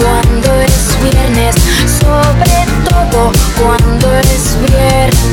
cuando es viernes, sobre todo cuando es viernes.